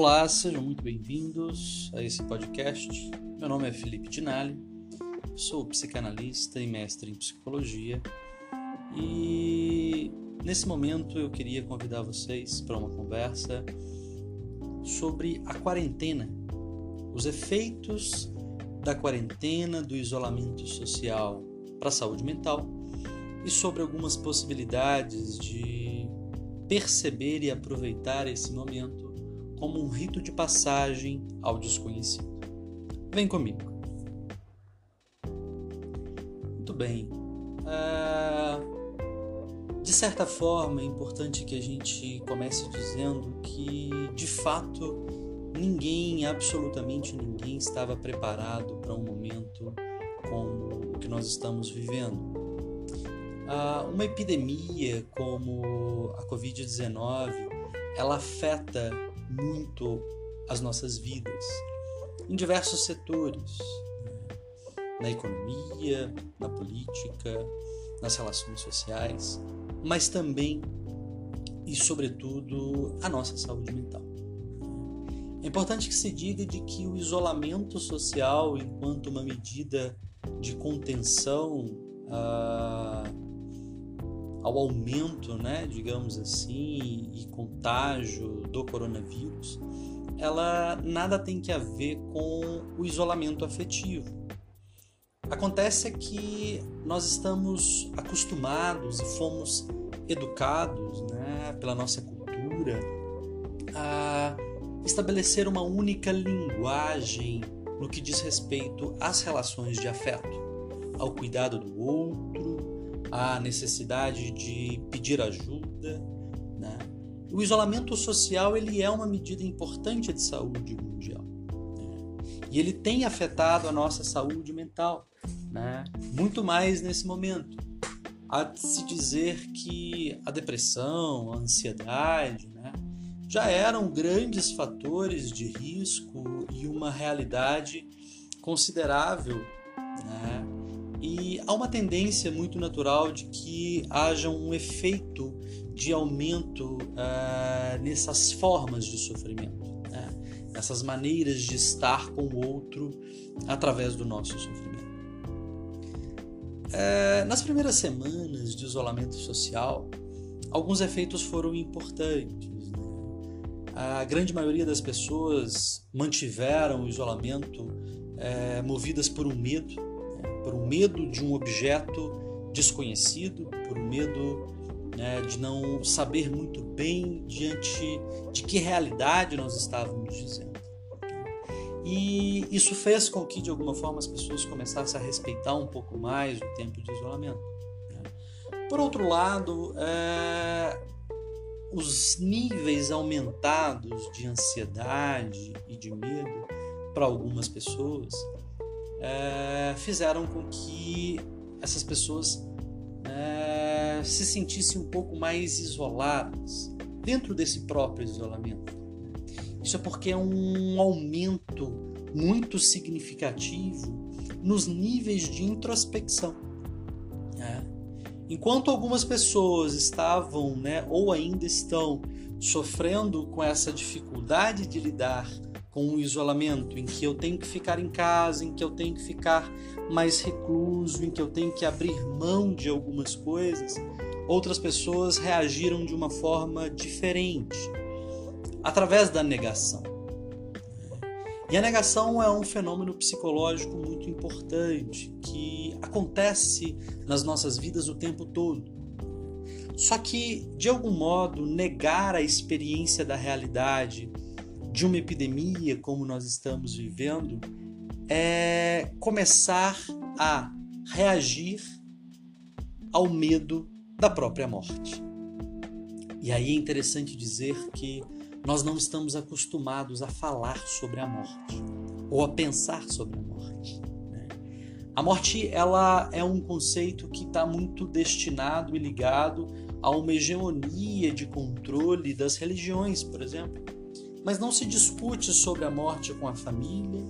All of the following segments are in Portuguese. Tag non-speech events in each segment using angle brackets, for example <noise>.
Olá, sejam muito bem-vindos a esse podcast. Meu nome é Felipe Dinali, sou psicanalista e mestre em psicologia e nesse momento eu queria convidar vocês para uma conversa sobre a quarentena, os efeitos da quarentena, do isolamento social para a saúde mental e sobre algumas possibilidades de perceber e aproveitar esse momento como um rito de passagem ao desconhecido. Vem comigo. Muito bem. Uh, de certa forma, é importante que a gente comece dizendo que, de fato, ninguém, absolutamente ninguém, estava preparado para um momento como o que nós estamos vivendo. Uh, uma epidemia como a Covid-19 ela afeta muito as nossas vidas em diversos setores, né? na economia, na política, nas relações sociais, mas também e sobretudo a nossa saúde mental. É importante que se diga de que o isolamento social, enquanto uma medida de contenção ah, ao aumento, né, digamos assim, e contágio do coronavírus, ela nada tem que a ver com o isolamento afetivo. Acontece é que nós estamos acostumados e fomos educados né, pela nossa cultura a estabelecer uma única linguagem no que diz respeito às relações de afeto, ao cuidado do outro, a necessidade de pedir ajuda. Né? O isolamento social ele é uma medida importante de saúde mundial né? e ele tem afetado a nossa saúde mental, né? muito mais nesse momento. Há de se dizer que a depressão, a ansiedade, né? já eram grandes fatores de risco e uma realidade considerável né? E há uma tendência muito natural de que haja um efeito de aumento uh, nessas formas de sofrimento, né? nessas maneiras de estar com o outro através do nosso sofrimento. Uh, nas primeiras semanas de isolamento social, alguns efeitos foram importantes. Né? A grande maioria das pessoas mantiveram o isolamento uh, movidas por um medo por um medo de um objeto desconhecido, por um medo né, de não saber muito bem diante de que realidade nós estávamos dizendo. E isso fez com que, de alguma forma, as pessoas começassem a respeitar um pouco mais o tempo de isolamento. Né. Por outro lado, é, os níveis aumentados de ansiedade e de medo para algumas pessoas é, fizeram com que essas pessoas é, se sentissem um pouco mais isoladas dentro desse próprio isolamento. Isso é porque é um aumento muito significativo nos níveis de introspecção. Né? Enquanto algumas pessoas estavam, né, ou ainda estão, sofrendo com essa dificuldade de lidar com o isolamento, em que eu tenho que ficar em casa, em que eu tenho que ficar mais recluso, em que eu tenho que abrir mão de algumas coisas, outras pessoas reagiram de uma forma diferente, através da negação. E a negação é um fenômeno psicológico muito importante que acontece nas nossas vidas o tempo todo. Só que, de algum modo, negar a experiência da realidade, de uma epidemia como nós estamos vivendo é começar a reagir ao medo da própria morte. E aí é interessante dizer que nós não estamos acostumados a falar sobre a morte ou a pensar sobre a morte. Né? A morte ela é um conceito que está muito destinado e ligado a uma hegemonia de controle das religiões, por exemplo mas não se discute sobre a morte com a família,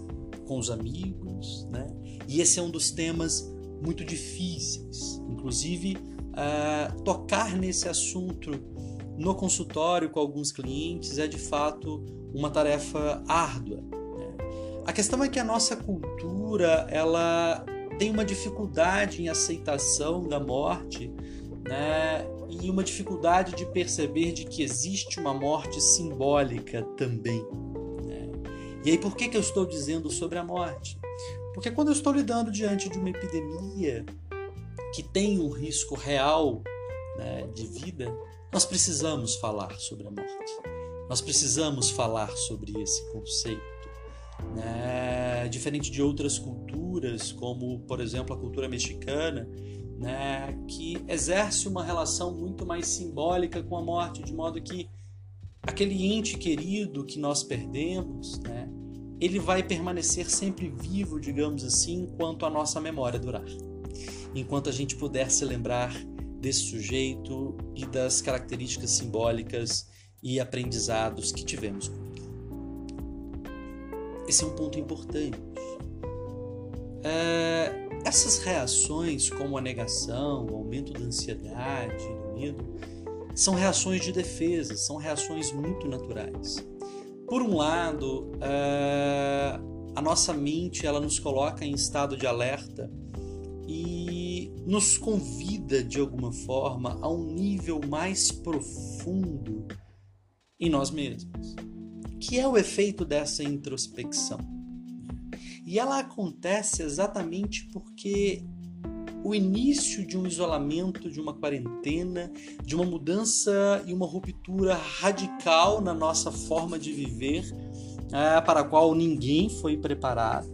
com os amigos, né? E esse é um dos temas muito difíceis. Inclusive, uh, tocar nesse assunto no consultório com alguns clientes é de fato uma tarefa árdua. Né? A questão é que a nossa cultura ela tem uma dificuldade em aceitação da morte, né? E uma dificuldade de perceber de que existe uma morte simbólica também. Né? E aí por que, que eu estou dizendo sobre a morte? Porque quando eu estou lidando diante de uma epidemia que tem um risco real né, de vida, nós precisamos falar sobre a morte. Nós precisamos falar sobre esse conceito. Né? Diferente de outras culturas, como por exemplo a cultura mexicana, né, que exerce uma relação muito mais simbólica com a morte, de modo que aquele ente querido que nós perdemos, né, ele vai permanecer sempre vivo, digamos assim, enquanto a nossa memória durar. Enquanto a gente puder se lembrar desse sujeito e das características simbólicas e aprendizados que tivemos com ele. Esse é um ponto importante. É, essas reações, como a negação, o aumento da ansiedade, do medo, são reações de defesa, são reações muito naturais. Por um lado, é, a nossa mente ela nos coloca em estado de alerta e nos convida de alguma forma a um nível mais profundo em nós mesmos, que é o efeito dessa introspecção. E ela acontece exatamente porque o início de um isolamento, de uma quarentena, de uma mudança e uma ruptura radical na nossa forma de viver, é, para a qual ninguém foi preparado,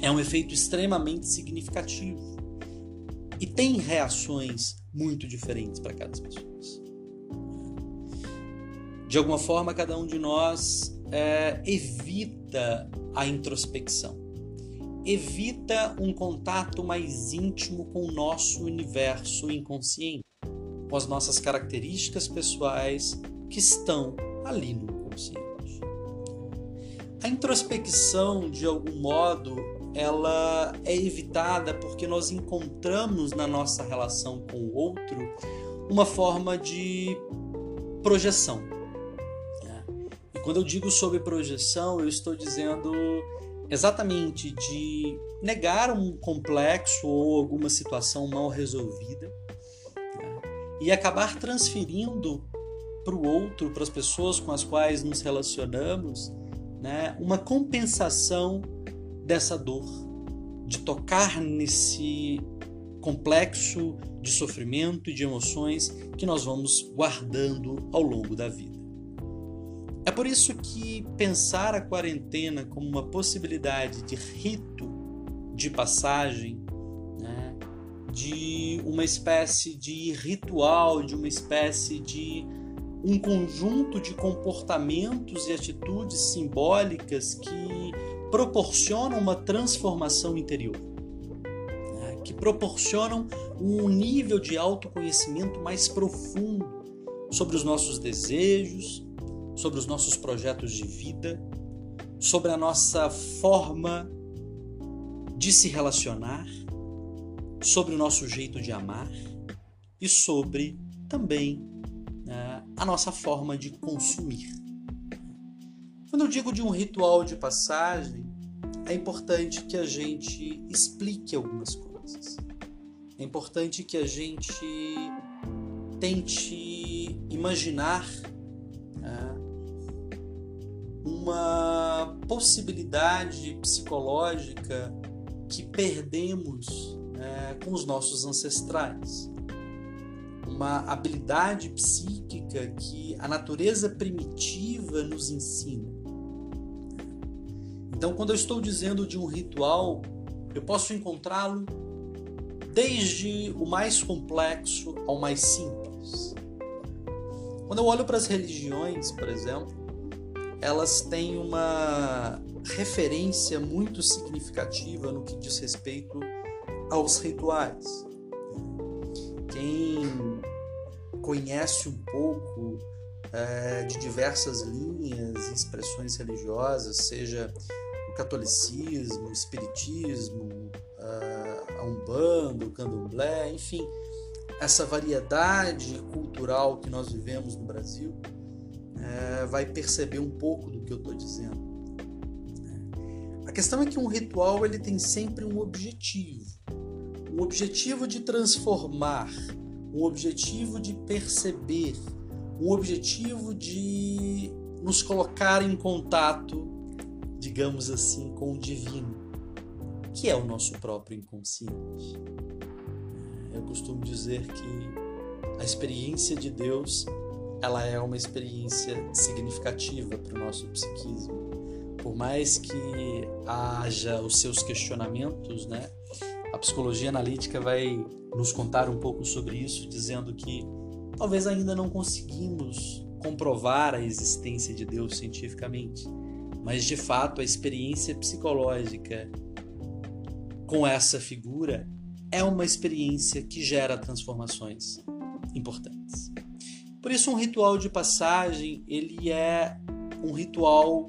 é um efeito extremamente significativo e tem reações muito diferentes para cada pessoa. De alguma forma, cada um de nós é, evita a introspecção. Evita um contato mais íntimo com o nosso universo inconsciente, com as nossas características pessoais que estão ali no inconsciente. A introspecção, de algum modo, ela é evitada porque nós encontramos na nossa relação com o outro uma forma de projeção quando eu digo sobre projeção, eu estou dizendo exatamente de negar um complexo ou alguma situação mal resolvida né? e acabar transferindo para o outro, para as pessoas com as quais nos relacionamos, né, uma compensação dessa dor, de tocar nesse complexo de sofrimento e de emoções que nós vamos guardando ao longo da vida. É por isso que pensar a quarentena como uma possibilidade de rito de passagem, né, de uma espécie de ritual, de uma espécie de um conjunto de comportamentos e atitudes simbólicas que proporcionam uma transformação interior, né, que proporcionam um nível de autoconhecimento mais profundo sobre os nossos desejos, sobre os nossos projetos de vida, sobre a nossa forma de se relacionar, sobre o nosso jeito de amar e sobre também né, a nossa forma de consumir. Quando eu digo de um ritual de passagem, é importante que a gente explique algumas coisas. É importante que a gente tente imaginar uma possibilidade psicológica que perdemos né, com os nossos ancestrais. Uma habilidade psíquica que a natureza primitiva nos ensina. Então, quando eu estou dizendo de um ritual, eu posso encontrá-lo desde o mais complexo ao mais simples. Quando eu olho para as religiões, por exemplo, elas têm uma referência muito significativa no que diz respeito aos rituais. Quem conhece um pouco é, de diversas linhas e expressões religiosas, seja o catolicismo, o espiritismo, a umbanda, o candomblé, enfim, essa variedade cultural que nós vivemos no Brasil é, vai perceber um pouco do que eu estou dizendo. A questão é que um ritual ele tem sempre um objetivo, um objetivo de transformar, um objetivo de perceber, um objetivo de nos colocar em contato, digamos assim, com o divino, que é o nosso próprio inconsciente. Eu costumo dizer que a experiência de Deus ela é uma experiência significativa para o nosso psiquismo. Por mais que haja os seus questionamentos, né? A psicologia analítica vai nos contar um pouco sobre isso, dizendo que talvez ainda não conseguimos comprovar a existência de Deus cientificamente, mas de fato a experiência psicológica com essa figura é uma experiência que gera transformações importantes. Por isso um ritual de passagem, ele é um ritual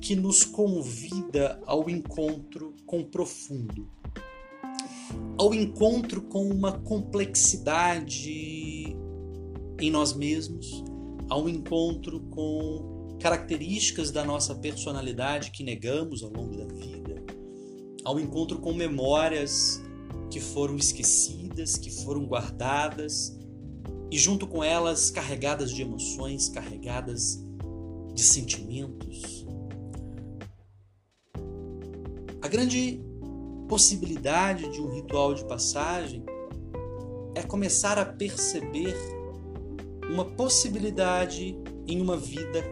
que nos convida ao encontro com o profundo, ao encontro com uma complexidade em nós mesmos, ao encontro com características da nossa personalidade que negamos ao longo da vida, ao encontro com memórias que foram esquecidas, que foram guardadas e junto com elas carregadas de emoções, carregadas de sentimentos. A grande possibilidade de um ritual de passagem é começar a perceber uma possibilidade em uma vida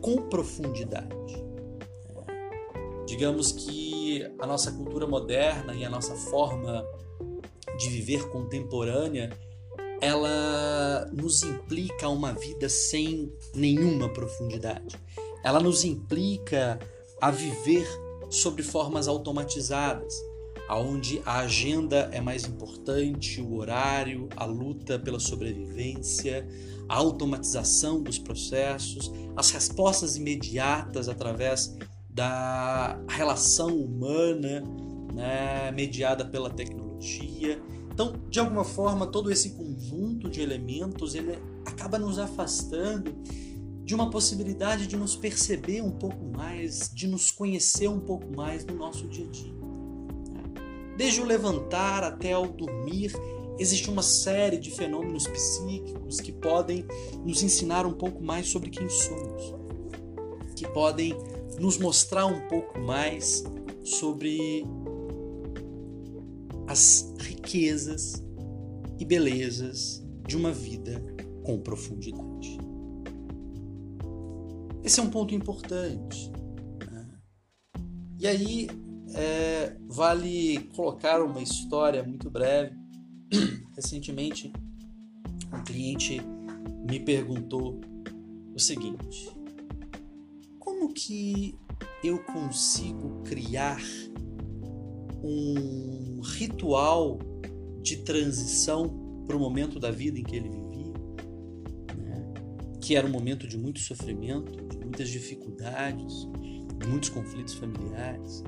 com profundidade. Digamos que a nossa cultura moderna e a nossa forma de viver contemporânea ela nos implica uma vida sem nenhuma profundidade. Ela nos implica a viver sobre formas automatizadas, aonde a agenda é mais importante, o horário, a luta pela sobrevivência, a automatização dos processos, as respostas imediatas através da relação humana, né, mediada pela tecnologia. Então, de alguma forma, todo esse conjunto de elementos ele acaba nos afastando de uma possibilidade de nos perceber um pouco mais, de nos conhecer um pouco mais no nosso dia a dia. Desde o levantar até o dormir, existe uma série de fenômenos psíquicos que podem nos ensinar um pouco mais sobre quem somos, que podem nos mostrar um pouco mais sobre as riquezas e belezas de uma vida com profundidade. Esse é um ponto importante. Né? E aí, é, vale colocar uma história muito breve. <clears throat> Recentemente, um cliente me perguntou o seguinte: como que eu consigo criar um ritual de transição para o momento da vida em que ele vivia, né? que era um momento de muito sofrimento, de muitas dificuldades, de muitos conflitos familiares?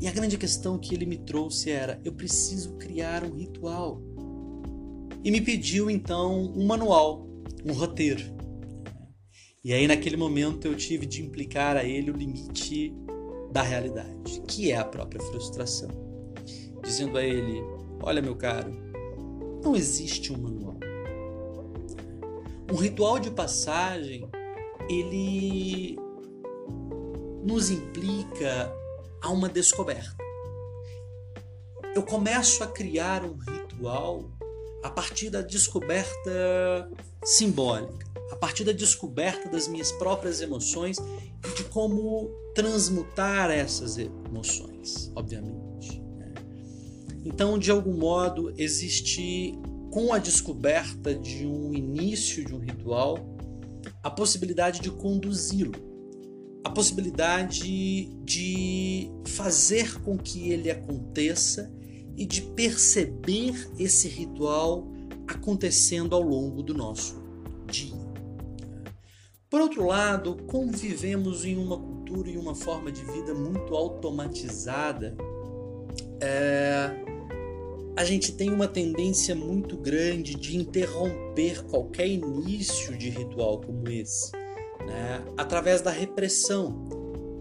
E a grande questão que ele me trouxe era: eu preciso criar um ritual. E me pediu então um manual, um roteiro. E aí, naquele momento, eu tive de implicar a ele o limite da realidade, que é a própria frustração. Dizendo a ele: Olha, meu caro, não existe um manual. Um ritual de passagem, ele nos implica a uma descoberta. Eu começo a criar um ritual a partir da descoberta simbólica, a partir da descoberta das minhas próprias emoções e de como transmutar essas emoções, obviamente. Então, de algum modo, existe, com a descoberta de um início de um ritual, a possibilidade de conduzi-lo a possibilidade de fazer com que ele aconteça e de perceber esse ritual acontecendo ao longo do nosso dia. Por outro lado, como vivemos em uma cultura e uma forma de vida muito automatizada, é, a gente tem uma tendência muito grande de interromper qualquer início de ritual como esse, né? através da repressão,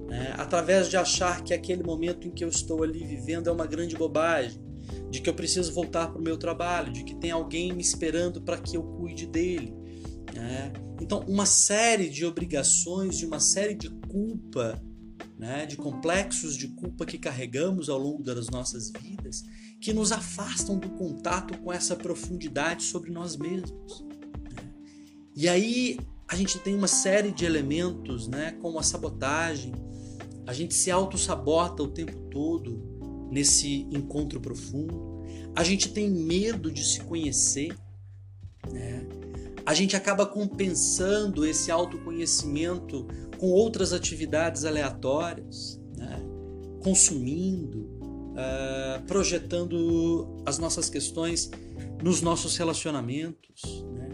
né? através de achar que aquele momento em que eu estou ali vivendo é uma grande bobagem, de que eu preciso voltar para o meu trabalho, de que tem alguém me esperando para que eu cuide dele. Né? Então, uma série de obrigações, de uma série de culpa, né? de complexos de culpa que carregamos ao longo das nossas vidas, que nos afastam do contato com essa profundidade sobre nós mesmos. Né? E aí a gente tem uma série de elementos, né? como a sabotagem, a gente se auto-sabota o tempo todo, nesse encontro profundo. A gente tem medo de se conhecer, né? A gente acaba compensando esse autoconhecimento com outras atividades aleatórias, né? consumindo, uh, projetando as nossas questões nos nossos relacionamentos, né?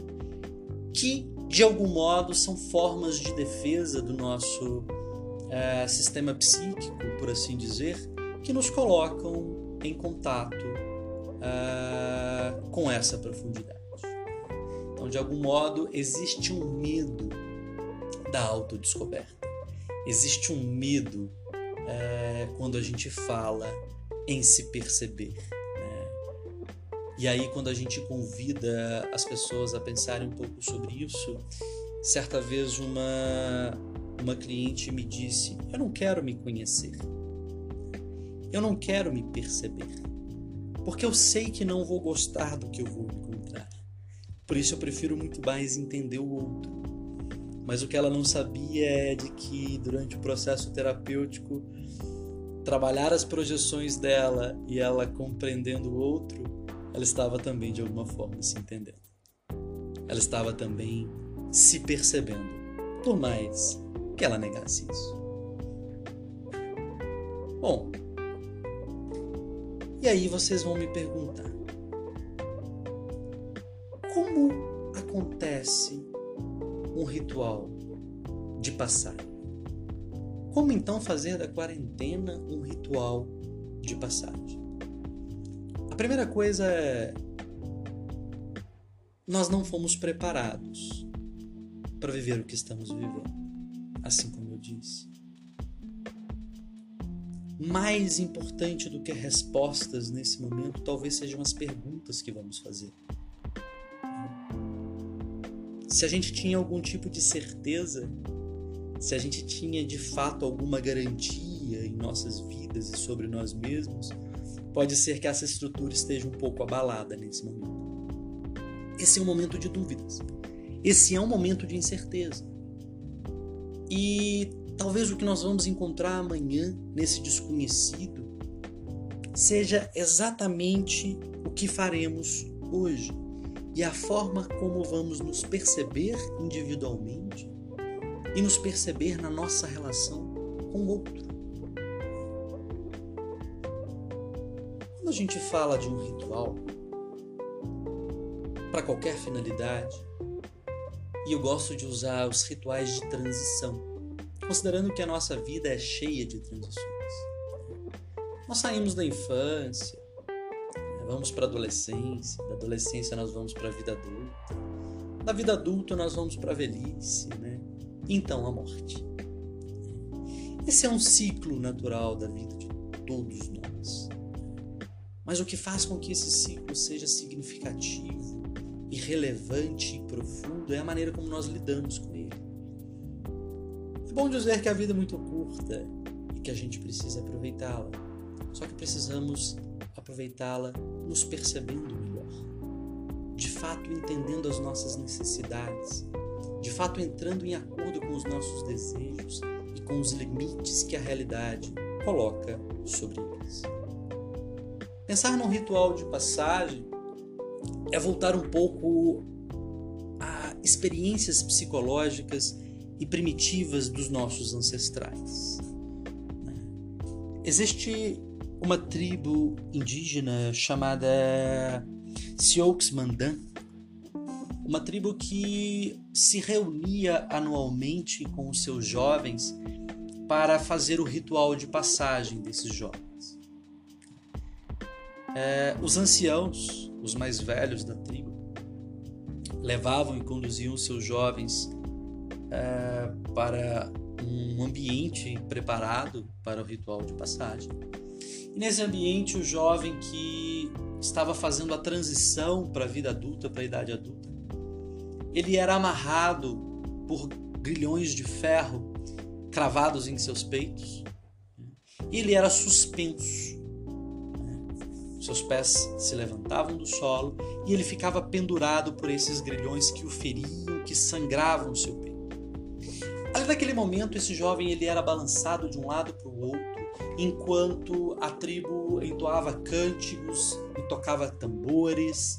que de algum modo são formas de defesa do nosso uh, sistema psíquico, por assim dizer, que nos colocam em contato uh, com essa profundidade. Então, de algum modo, existe um medo da autodescoberta. Existe um medo quando a gente fala em se perceber. Né? E aí, quando a gente convida as pessoas a pensarem um pouco sobre isso, certa vez uma, uma cliente me disse: Eu não quero me conhecer. Eu não quero me perceber, porque eu sei que não vou gostar do que eu vou encontrar. Por isso eu prefiro muito mais entender o outro. Mas o que ela não sabia é de que durante o processo terapêutico, trabalhar as projeções dela e ela compreendendo o outro, ela estava também de alguma forma se entendendo. Ela estava também se percebendo, por mais que ela negasse isso. Bom, e aí vocês vão me perguntar: como acontece um ritual de passagem? Como então fazer da quarentena um ritual de passagem? A primeira coisa é nós não fomos preparados para viver o que estamos vivendo, assim como eu disse mais importante do que respostas nesse momento, talvez sejam as perguntas que vamos fazer. Se a gente tinha algum tipo de certeza, se a gente tinha de fato alguma garantia em nossas vidas e sobre nós mesmos, pode ser que essa estrutura esteja um pouco abalada nesse momento. Esse é um momento de dúvidas. Esse é um momento de incerteza. E Talvez o que nós vamos encontrar amanhã nesse desconhecido seja exatamente o que faremos hoje e a forma como vamos nos perceber individualmente e nos perceber na nossa relação com o outro. Quando a gente fala de um ritual, para qualquer finalidade, e eu gosto de usar os rituais de transição considerando que a nossa vida é cheia de transições. Nós saímos da infância, né, vamos para a adolescência, da adolescência nós vamos para a vida adulta, da vida adulta nós vamos para a velhice, né? Então a morte. Esse é um ciclo natural da vida de todos nós. Mas o que faz com que esse ciclo seja significativo, irrelevante e profundo é a maneira como nós lidamos com ele. É bom dizer que a vida é muito curta e que a gente precisa aproveitá-la. Só que precisamos aproveitá-la nos percebendo melhor, de fato entendendo as nossas necessidades, de fato entrando em acordo com os nossos desejos e com os limites que a realidade coloca sobre eles. Pensar num ritual de passagem é voltar um pouco a experiências psicológicas e primitivas dos nossos ancestrais. Existe uma tribo indígena chamada Sioux Mandan, uma tribo que se reunia anualmente com os seus jovens para fazer o ritual de passagem desses jovens. é, os anciãos, os mais velhos da tribo, levavam e conduziam seus jovens é, para um ambiente preparado para o ritual de passagem. E nesse ambiente, o jovem que estava fazendo a transição para a vida adulta, para a idade adulta, ele era amarrado por grilhões de ferro cravados em seus peitos. E ele era suspenso. Seus pés se levantavam do solo e ele ficava pendurado por esses grilhões que o feriam, que sangravam o seu peito. Ali naquele momento, esse jovem ele era balançado de um lado para o outro, enquanto a tribo entoava cânticos e tocava tambores,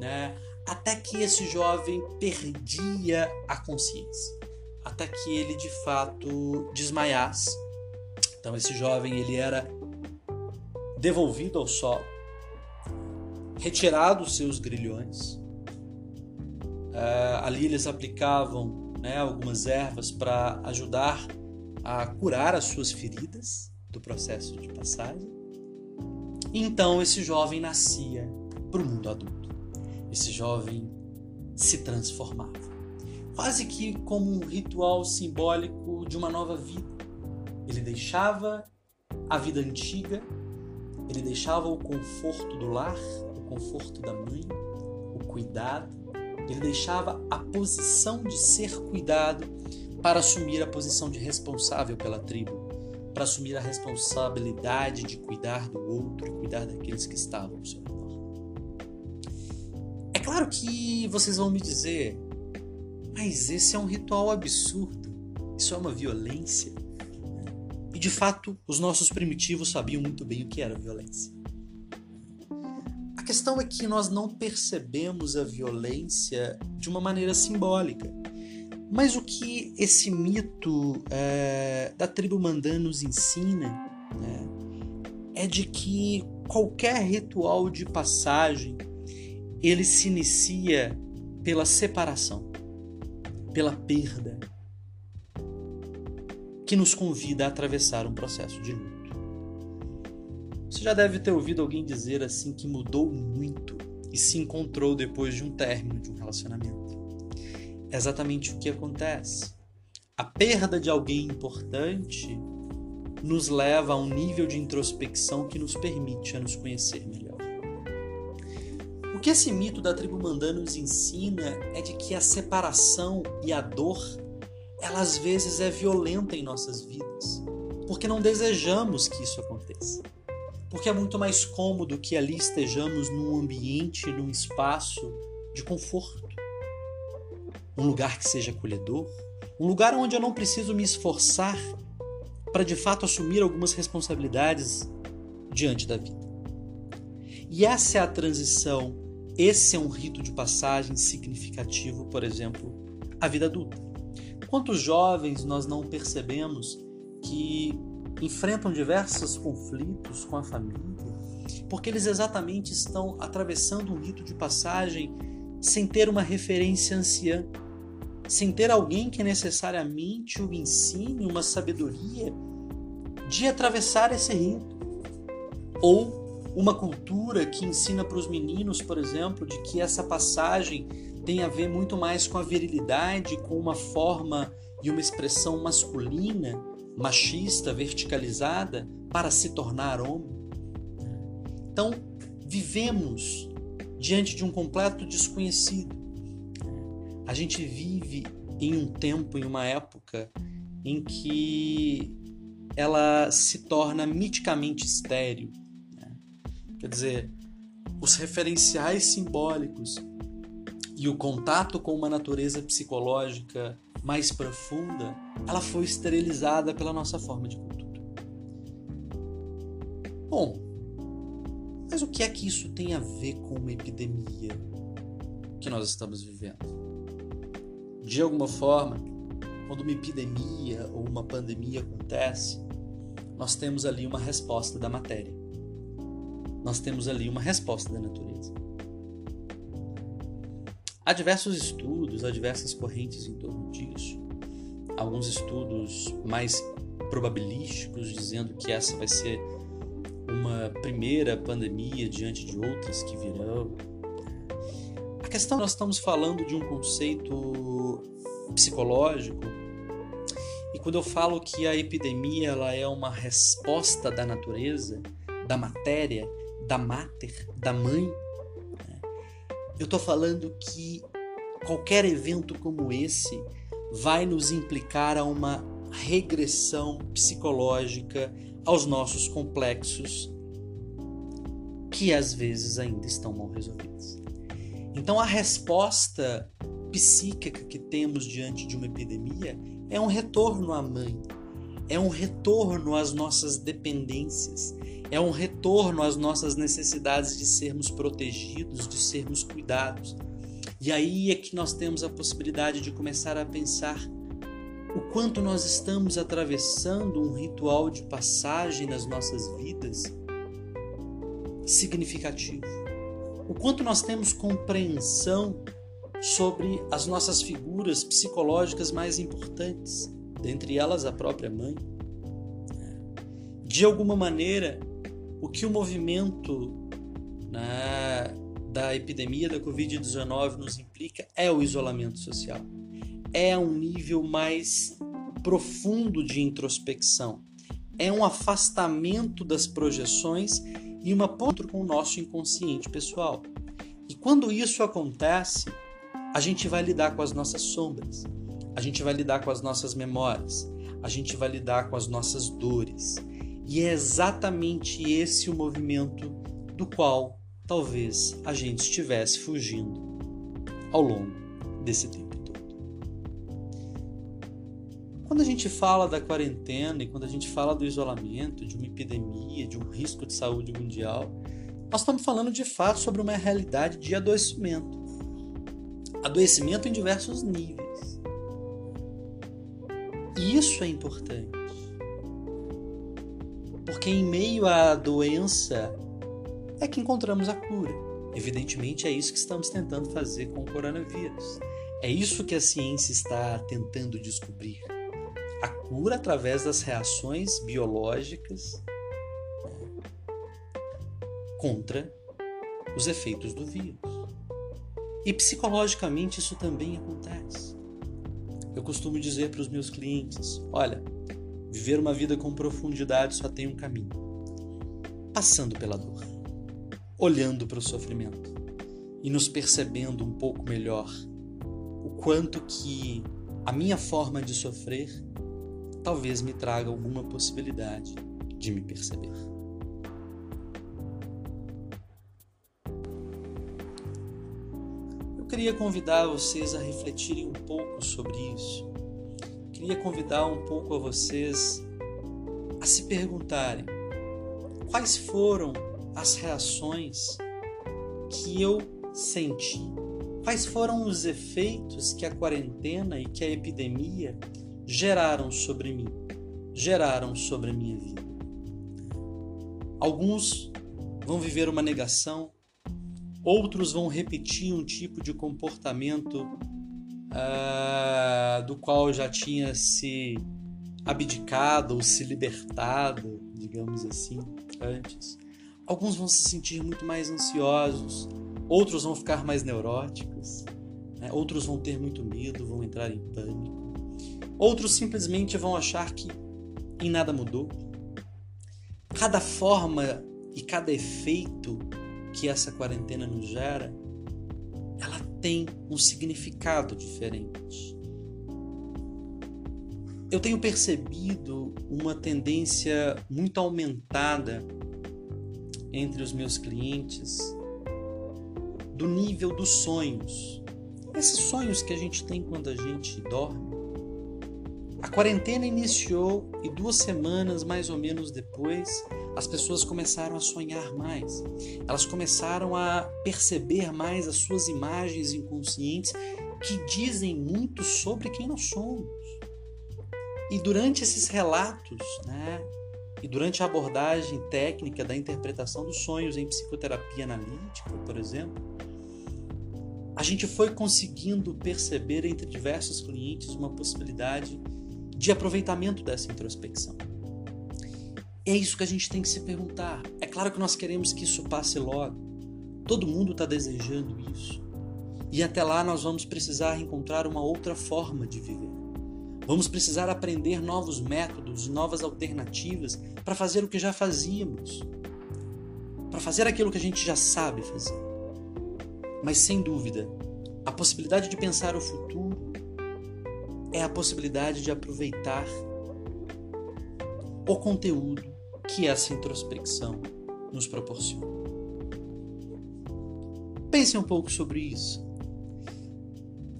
né? Até que esse jovem perdia a consciência, até que ele de fato desmaiasse. Então esse jovem ele era devolvido ao solo, retirado os seus grilhões. Uh, ali eles aplicavam né, algumas ervas para ajudar a curar as suas feridas do processo de passagem. Então esse jovem nascia para o mundo adulto. Esse jovem se transformava, quase que como um ritual simbólico de uma nova vida. Ele deixava a vida antiga, ele deixava o conforto do lar, o conforto da mãe, o cuidado, ele deixava a posição de ser cuidado para assumir a posição de responsável pela tribo, para assumir a responsabilidade de cuidar do outro e cuidar daqueles que estavam ao seu redor. Claro que vocês vão me dizer, mas esse é um ritual absurdo, isso é uma violência. E de fato, os nossos primitivos sabiam muito bem o que era violência. A questão é que nós não percebemos a violência de uma maneira simbólica. Mas o que esse mito é, da tribo Mandã nos ensina né, é de que qualquer ritual de passagem ele se inicia pela separação, pela perda, que nos convida a atravessar um processo de luto. Você já deve ter ouvido alguém dizer assim que mudou muito e se encontrou depois de um término de um relacionamento. É exatamente o que acontece. A perda de alguém importante nos leva a um nível de introspecção que nos permite a nos conhecer melhor. Que esse mito da tribo Mandã nos ensina é de que a separação e a dor, ela às vezes é violenta em nossas vidas, porque não desejamos que isso aconteça porque é muito mais cômodo que ali estejamos num ambiente, num espaço de conforto. Um lugar que seja acolhedor, um lugar onde eu não preciso me esforçar para de fato assumir algumas responsabilidades diante da vida. E essa é a transição, esse é um rito de passagem significativo, por exemplo, à vida adulta. Quantos jovens nós não percebemos que enfrentam diversos conflitos com a família, porque eles exatamente estão atravessando um rito de passagem sem ter uma referência anciã, sem ter alguém que necessariamente o ensine uma sabedoria de atravessar esse rito. Ou uma cultura que ensina para os meninos, por exemplo, de que essa passagem tem a ver muito mais com a virilidade, com uma forma e uma expressão masculina machista, verticalizada, para se tornar homem. Então, vivemos diante de um completo desconhecido. A gente vive em um tempo, em uma época em que ela se torna miticamente estéril. Quer dizer, os referenciais simbólicos e o contato com uma natureza psicológica mais profunda, ela foi esterilizada pela nossa forma de cultura. Bom, mas o que é que isso tem a ver com uma epidemia que nós estamos vivendo? De alguma forma, quando uma epidemia ou uma pandemia acontece, nós temos ali uma resposta da matéria. Nós temos ali uma resposta da natureza. Há diversos estudos, há diversas correntes em torno disso. Alguns estudos mais probabilísticos dizendo que essa vai ser uma primeira pandemia diante de outras que virão. A questão nós estamos falando de um conceito psicológico e quando eu falo que a epidemia ela é uma resposta da natureza, da matéria, da mater, da mãe, né? eu estou falando que qualquer evento como esse vai nos implicar a uma regressão psicológica aos nossos complexos que às vezes ainda estão mal resolvidos. Então a resposta psíquica que temos diante de uma epidemia é um retorno à mãe, é um retorno às nossas dependências, é um retorno às nossas necessidades de sermos protegidos, de sermos cuidados. E aí é que nós temos a possibilidade de começar a pensar o quanto nós estamos atravessando um ritual de passagem nas nossas vidas significativo. O quanto nós temos compreensão sobre as nossas figuras psicológicas mais importantes, dentre elas a própria mãe. De alguma maneira, o que o movimento né, da epidemia da Covid-19 nos implica é o isolamento social é um nível mais profundo de introspecção. É um afastamento das projeções e uma ponto com o nosso inconsciente pessoal. E quando isso acontece, a gente vai lidar com as nossas sombras, a gente vai lidar com as nossas memórias, a gente vai lidar com as nossas dores. E é exatamente esse o movimento do qual talvez a gente estivesse fugindo ao longo desse tempo. Quando a gente fala da quarentena e quando a gente fala do isolamento, de uma epidemia, de um risco de saúde mundial, nós estamos falando de fato sobre uma realidade de adoecimento. Adoecimento em diversos níveis. E isso é importante. Porque em meio à doença é que encontramos a cura. Evidentemente é isso que estamos tentando fazer com o coronavírus. É isso que a ciência está tentando descobrir a cura através das reações biológicas contra os efeitos do vírus. E psicologicamente isso também acontece. Eu costumo dizer para os meus clientes: olha, viver uma vida com profundidade só tem um caminho: passando pela dor, olhando para o sofrimento e nos percebendo um pouco melhor o quanto que a minha forma de sofrer talvez me traga alguma possibilidade de me perceber. Eu queria convidar vocês a refletirem um pouco sobre isso. Queria convidar um pouco a vocês a se perguntarem quais foram as reações que eu senti, quais foram os efeitos que a quarentena e que a epidemia geraram sobre mim, geraram sobre a minha vida. Alguns vão viver uma negação, outros vão repetir um tipo de comportamento uh, do qual já tinha se abdicado ou se libertado, digamos assim, antes. Alguns vão se sentir muito mais ansiosos, outros vão ficar mais neuróticos, né? outros vão ter muito medo, vão entrar em pânico. Outros simplesmente vão achar que em nada mudou. Cada forma e cada efeito que essa quarentena nos gera, ela tem um significado diferente. Eu tenho percebido uma tendência muito aumentada entre os meus clientes do nível dos sonhos. Esses sonhos que a gente tem quando a gente dorme, a quarentena iniciou e duas semanas mais ou menos depois, as pessoas começaram a sonhar mais. Elas começaram a perceber mais as suas imagens inconscientes que dizem muito sobre quem nós somos. E durante esses relatos, né, e durante a abordagem técnica da interpretação dos sonhos em psicoterapia analítica, por exemplo, a gente foi conseguindo perceber entre diversos clientes uma possibilidade de aproveitamento dessa introspecção. É isso que a gente tem que se perguntar. É claro que nós queremos que isso passe logo. Todo mundo está desejando isso. E até lá nós vamos precisar encontrar uma outra forma de viver. Vamos precisar aprender novos métodos, novas alternativas para fazer o que já fazíamos, para fazer aquilo que a gente já sabe fazer. Mas sem dúvida, a possibilidade de pensar o futuro é a possibilidade de aproveitar o conteúdo que essa introspecção nos proporciona. Pensem um pouco sobre isso.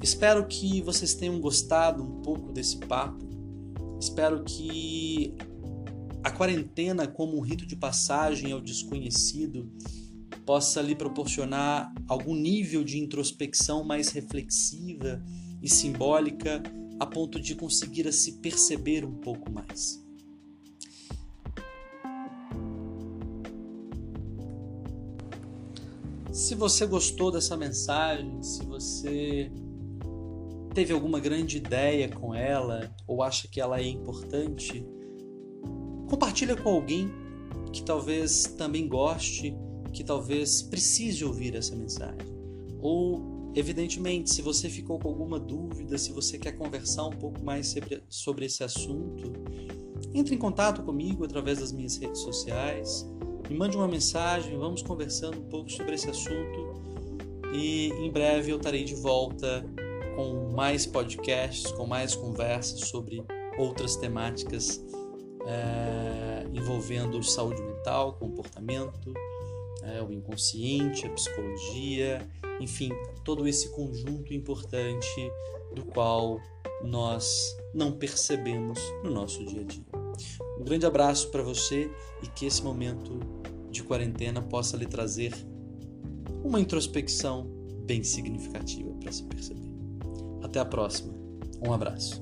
Espero que vocês tenham gostado um pouco desse papo. Espero que a quarentena, como um rito de passagem ao desconhecido, possa lhe proporcionar algum nível de introspecção mais reflexiva e simbólica, a ponto de conseguir se perceber um pouco mais. Se você gostou dessa mensagem, se você teve alguma grande ideia com ela ou acha que ela é importante, compartilha com alguém que talvez também goste, que talvez precise ouvir essa mensagem. Ou, evidentemente, se você ficou com alguma dúvida, se você quer conversar um pouco mais sobre, sobre esse assunto, entre em contato comigo através das minhas redes sociais, me mande uma mensagem, vamos conversando um pouco sobre esse assunto e em breve eu estarei de volta com mais podcasts, com mais conversas sobre outras temáticas é, envolvendo saúde mental, comportamento, é, o inconsciente, a psicologia, enfim, todo esse conjunto importante do qual nós não percebemos no nosso dia a dia. Um grande abraço para você e que esse momento de quarentena possa lhe trazer uma introspecção bem significativa para se perceber. Até a próxima. Um abraço.